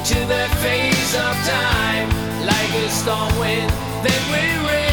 into the face of time like a storm wind then we're ready.